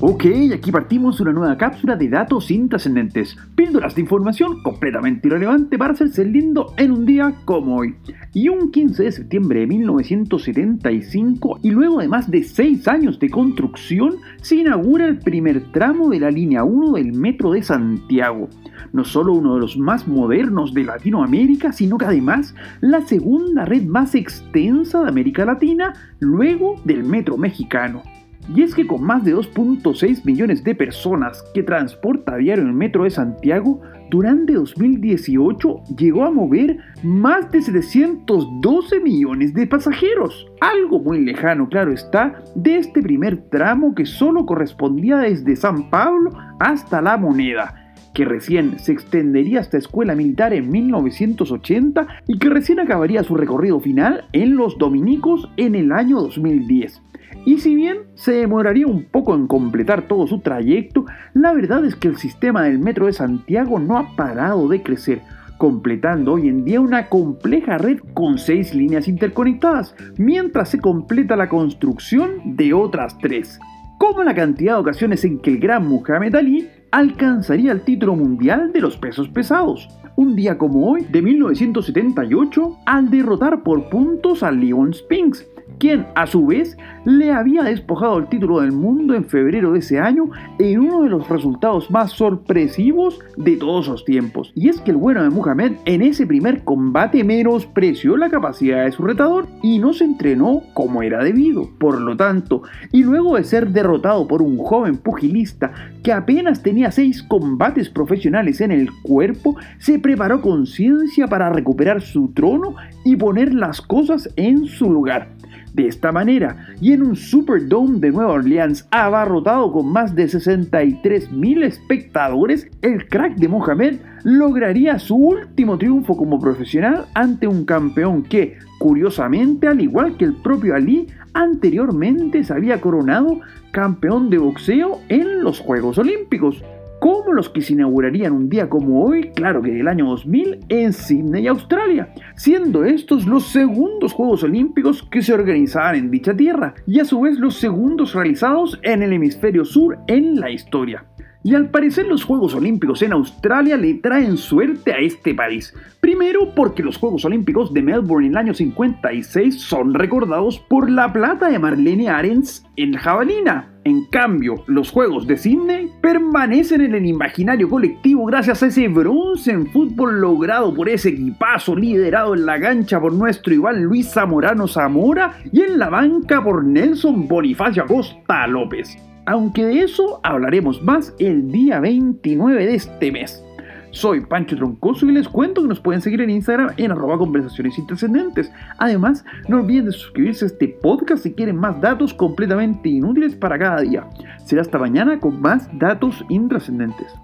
Ok, aquí partimos una nueva cápsula de datos intrascendentes, píldoras de información completamente irrelevante para hacerse lindo en un día como hoy. Y un 15 de septiembre de 1975, y luego de más de 6 años de construcción, se inaugura el primer tramo de la línea 1 del Metro de Santiago. No solo uno de los más modernos de Latinoamérica, sino que además la segunda red más extensa de América Latina, luego del Metro Mexicano. Y es que con más de 2.6 millones de personas que transporta a diario el metro de Santiago, durante 2018 llegó a mover más de 712 millones de pasajeros. Algo muy lejano, claro está, de este primer tramo que solo correspondía desde San Pablo hasta La Moneda que recién se extendería hasta escuela militar en 1980 y que recién acabaría su recorrido final en los dominicos en el año 2010. Y si bien se demoraría un poco en completar todo su trayecto, la verdad es que el sistema del Metro de Santiago no ha parado de crecer, completando hoy en día una compleja red con seis líneas interconectadas, mientras se completa la construcción de otras tres. Como la cantidad de ocasiones en que el gran Muhammad Ali alcanzaría el título mundial de los pesos pesados, un día como hoy de 1978, al derrotar por puntos a Leon Spinks, quien a su vez le había despojado el título del mundo en febrero de ese año en uno de los resultados más sorpresivos de todos los tiempos. Y es que el bueno de Muhammad en ese primer combate menospreció la capacidad de su retador y no se entrenó como era debido. Por lo tanto, y luego de ser derrotado por un joven pugilista que apenas tenía seis combates profesionales en el cuerpo, se preparó con ciencia para recuperar su trono y poner las cosas en su lugar. De esta manera, y en un Superdome de Nueva Orleans abarrotado con más de 63 mil espectadores, el crack de Mohamed lograría su último triunfo como profesional ante un campeón que, curiosamente, al igual que el propio Ali, anteriormente se había coronado campeón de boxeo en los Juegos Olímpicos como los que se inaugurarían un día como hoy, claro que del año 2000, en Sydney, Australia, siendo estos los segundos Juegos Olímpicos que se organizaban en dicha tierra y a su vez los segundos realizados en el hemisferio sur en la historia. Y al parecer los Juegos Olímpicos en Australia le traen suerte a este país. Primero porque los Juegos Olímpicos de Melbourne en el año 56 son recordados por la plata de Marlene Arens en jabalina. En cambio, los Juegos de Sydney permanecen en el imaginario colectivo gracias a ese bronce en fútbol logrado por ese equipazo liderado en la cancha por nuestro Iván Luis Zamorano Zamora y en la banca por Nelson Bonifacio Acosta López aunque de eso hablaremos más el día 29 de este mes. Soy Pancho Troncoso y les cuento que nos pueden seguir en Instagram en arroba conversaciones intrascendentes. Además, no olviden de suscribirse a este podcast si quieren más datos completamente inútiles para cada día. Será hasta mañana con más datos intrascendentes.